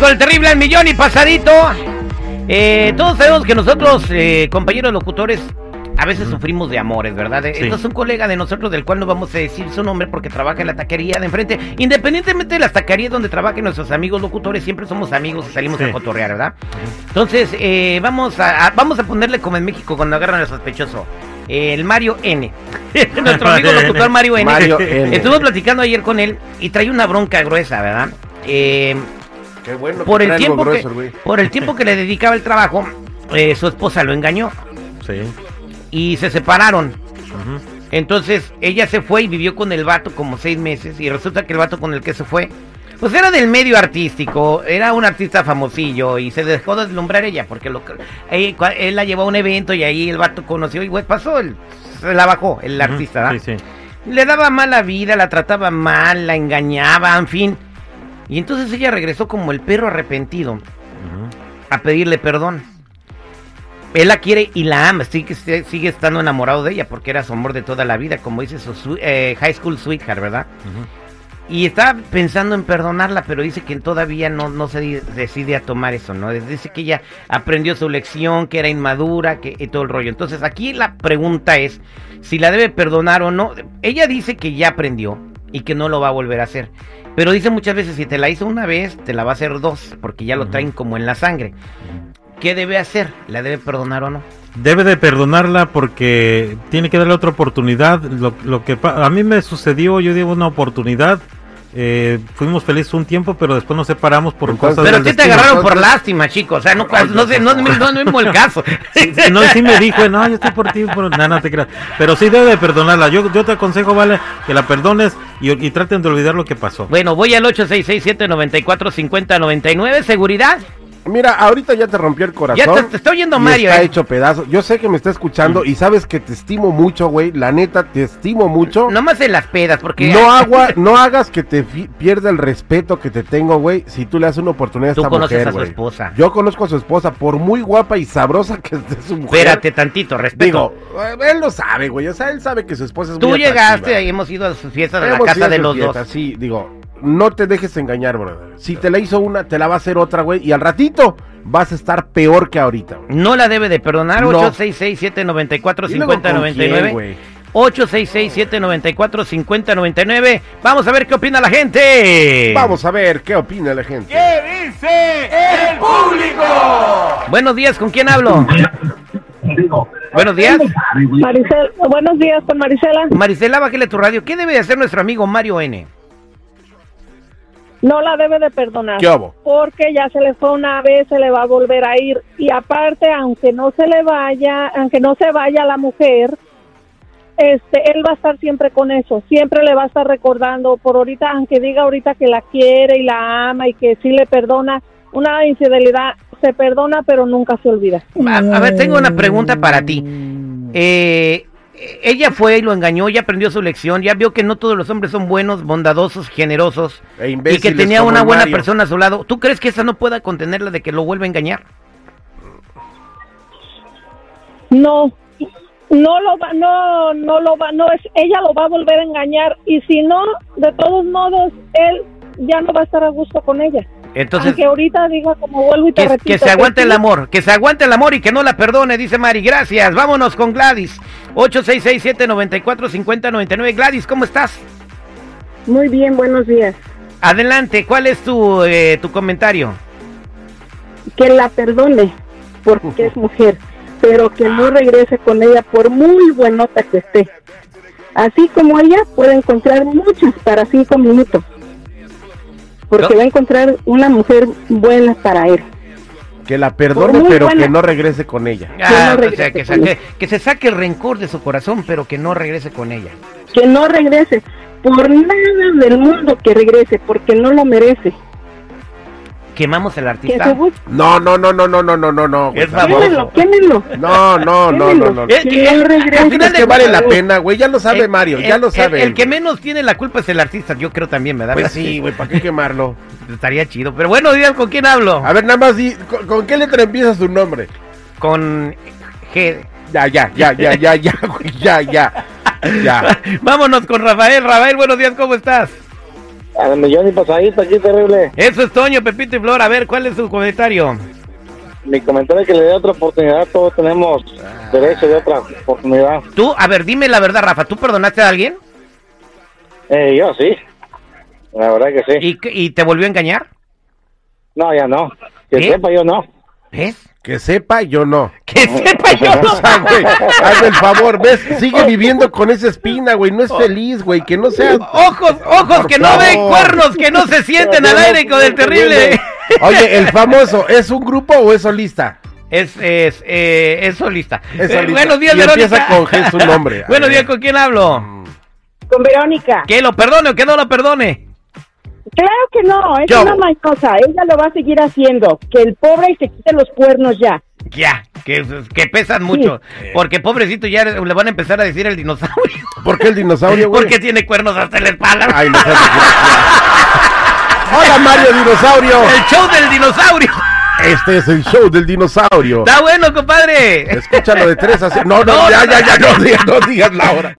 Con el terrible al millón y pasadito. Eh, todos sabemos que nosotros, eh, compañeros locutores, a veces sufrimos de amores, ¿verdad? Eh, Sí. Esto es un colega de nosotros del cual no vamos a decir su nombre porque trabaja en la taquería de enfrente. Independientemente de las taquerías donde trabajen nuestros amigos locutores, siempre somos amigos y salimos Sí. a cotorrear, ¿verdad? Entonces, eh, vamos, a, a- vamos a ponerle como en México cuando agarran al sospechoso. eh, el Mario N. Nuestro amigo locutor Mario N. Mario N. Estuve platicando ayer con él y trae una bronca gruesa, ¿verdad? Eh, Qué bueno por que el tiempo que, grueso por el tiempo que le dedicaba el trabajo, eh, su esposa lo engañó Sí. y se separaron. Entonces ella se fue y vivió con el vato como seis meses y resulta que el vato con el que se fue, pues era del medio artístico, era un artista famosillo y se dejó deslumbrar ella porque lo, él, él la llevó a un evento y ahí el vato conoció y pues pasó, el, se la bajó el artista, ¿verdad? Sí, sí. Le daba mala vida, la trataba mal, la engañaba, en fin. Y entonces ella regresó como el perro arrepentido a pedirle perdón. Él la quiere y la ama, sigue, sigue estando enamorado de ella porque era su amor de toda la vida, como dice su eh, high school sweetheart, ¿verdad? Y está pensando en perdonarla, pero dice que todavía no, no se decide a tomar eso, ¿no? Dice que ella aprendió su lección, que era inmadura, que y todo el rollo. Entonces aquí la pregunta es si la debe perdonar o no. Ella dice que ya aprendió y que no lo va a volver a hacer. Pero dice muchas veces, si te la hizo una vez, te la va a hacer dos, porque ya lo traen como en la sangre. ¿Qué debe hacer? ¿La debe perdonar o no? Debe de perdonarla porque tiene que darle otra oportunidad. Lo, lo que a mí me sucedió, yo digo una oportunidad. Eh, fuimos felices un tiempo, pero después nos separamos por Entonces- cosas Pero sí te agarraron por lástima, chicos. O sea, no, no, sé, no, no, no, no es mismo el caso. No, sí me dijo, no, yo estoy por ti, por... No, no te creas. Pero sí debe de perdonarla. Yo, yo te aconsejo, vale, que la perdones y, y traten de olvidar lo que pasó. Bueno, voy al 866-794-5099. ¿Seguridad? Mira, ahorita ya te rompió el corazón. Ya te, te estoy oyendo, Mario. Está ¿eh? hecho pedazo. Yo sé que me está escuchando y sabes que te estimo mucho, güey. La neta, te estimo mucho. No, Nomás en las pedas, porque... agua, no hagas que te pierda el respeto que te tengo, güey. Si tú le das una oportunidad a Tú esta conoces mujer, a su esposa. Yo conozco a su esposa, por muy guapa y sabrosa que esté su mujer. Espérate tantito, respeto. Digo, eh, él lo sabe, güey. O sea, él sabe que su esposa es Tú muy llegaste y hemos ido a sus fiestas a la casa de los fiestas, dos. Sí, digo, no te dejes engañar, brother. Si te la hizo una, te la va a hacer otra, güey. Y al ratito vas a estar peor que ahorita, güey. No la debe de perdonar. No. 866-794-5099. ¿Y luego con quién, güey? 866-794-5099. Vamos a ver qué opina la gente. Vamos a ver qué opina la gente. Buenos días, ¿con quién hablo? Buenos días. Maricel, buenos días con Marisela. Marisela, bájale tu radio. ¿Qué debe de hacer nuestro amigo Mario N? No la debe de perdonar. ¿Qué hubo? Porque ya se le fue una vez, se le va a volver a ir. Y aparte, aunque no se le vaya, aunque no se vaya la mujer, este, él va a estar siempre con eso. Siempre le va a estar recordando. Por ahorita, aunque diga ahorita que la quiere y la ama y que sí le perdona, una infidelidad se perdona, pero nunca se olvida. A, a ver, tengo una pregunta para ti. Eh, ella fue y lo engañó, ya aprendió su lección, ya vio que no todos los hombres son buenos, bondadosos, generosos E y que tenía una buena Mario. persona a su lado. ¿Tú crees que esa no pueda contenerla de que lo vuelva a engañar? No, no lo va, no, no lo va, no es, ella lo va a volver a engañar y si no, de todos modos, él ya no va a estar a gusto con ella. Entonces, Aunque ahorita diga como vuelvo y te que, repito. que se aguante el amor, que se aguante el amor y que no la perdone, dice Mari. Gracias, vámonos con Gladys. 866-794-5099. Gladys, ¿cómo estás? Muy bien, buenos días. Adelante, ¿cuál es tu, eh, tu comentario? Que la perdone porque es mujer, pero que no regrese con ella por muy buenota que esté. Así como ella puede encontrar muchas para cinco minutos. Porque No. va a encontrar una mujer buena para él. Que la perdone, pero buena. que no regrese con ella. Ah, no o sea, que, con saque- que se saque el rencor de su corazón, pero que no regrese con ella. que no regrese, por nada del mundo que regrese, porque no lo merece. Quemamos el artista. No, no, no, no, no, no, no, no, no. Es famoso. quémelo. No, no, no, no, no. Eh, Que no regrese. al final que vale la pena, güey. Ya lo sabe Eh, Mario, ya lo sabe. El, que menos tiene la culpa es el artista, yo creo también, ¿verdad? Pues sí, güey, ¿para qué quemarlo? Estaría chido. Pero bueno, días con quién hablo. A ver, nada más di, ¿con, con qué letra empieza su nombre? Con G. Ya, ya, ya, ya, ya, ya, güey, ya, ya. Ya. Vámonos con Rafael. Rafael, buenos días, ¿cómo estás? Al millón y pasadito aquí, terrible. Eso es Toño, Pepito y Flor. A ver, ¿cuál es su comentario? Mi comentario es que le dé otra oportunidad. Todos tenemos derecho de otra oportunidad. Tú, a ver, dime la verdad, Rafa. ¿Tú perdonaste a alguien? Eh, yo sí. La verdad que sí. ¿Y, y te volvió a engañar? No, ya no. Que ¿Eh? sepa, yo no. ¿Ves? Que sepa, yo no. Que sepa yo no. O sea, güey, hazme el favor, ¿ves? Sigue viviendo con esa espina, güey. No es feliz, güey. Que no sea. Ojos, ojos Por que no ven, cuernos que no se sienten al aire con el terrible. Oye, el famoso, ¿es un grupo o es solista? Es, es, eh, es solista. Es Eh, solista. buenos días, Y Verónica. empieza con G su nombre. A buenos días, ¿con quién hablo? Con Verónica. Que lo perdone o que no lo perdone. Claro que no, es Yo. una mañosa. Ella lo va a seguir haciendo. Que el pobre se quite los cuernos ya. Ya, que, que pesan mucho. Porque pobrecito ya le van a empezar a decir el dinosaurio. ¿Por qué el dinosaurio, güey? Porque tiene cuernos hasta la espalda. Ay, no Hola, Mario Dinosaurio. El show del dinosaurio. Este es el show del dinosaurio. Está bueno, compadre. Escúchalo de tres a 6. No, no, No, ya, ya, ya, no digas, no digas la hora.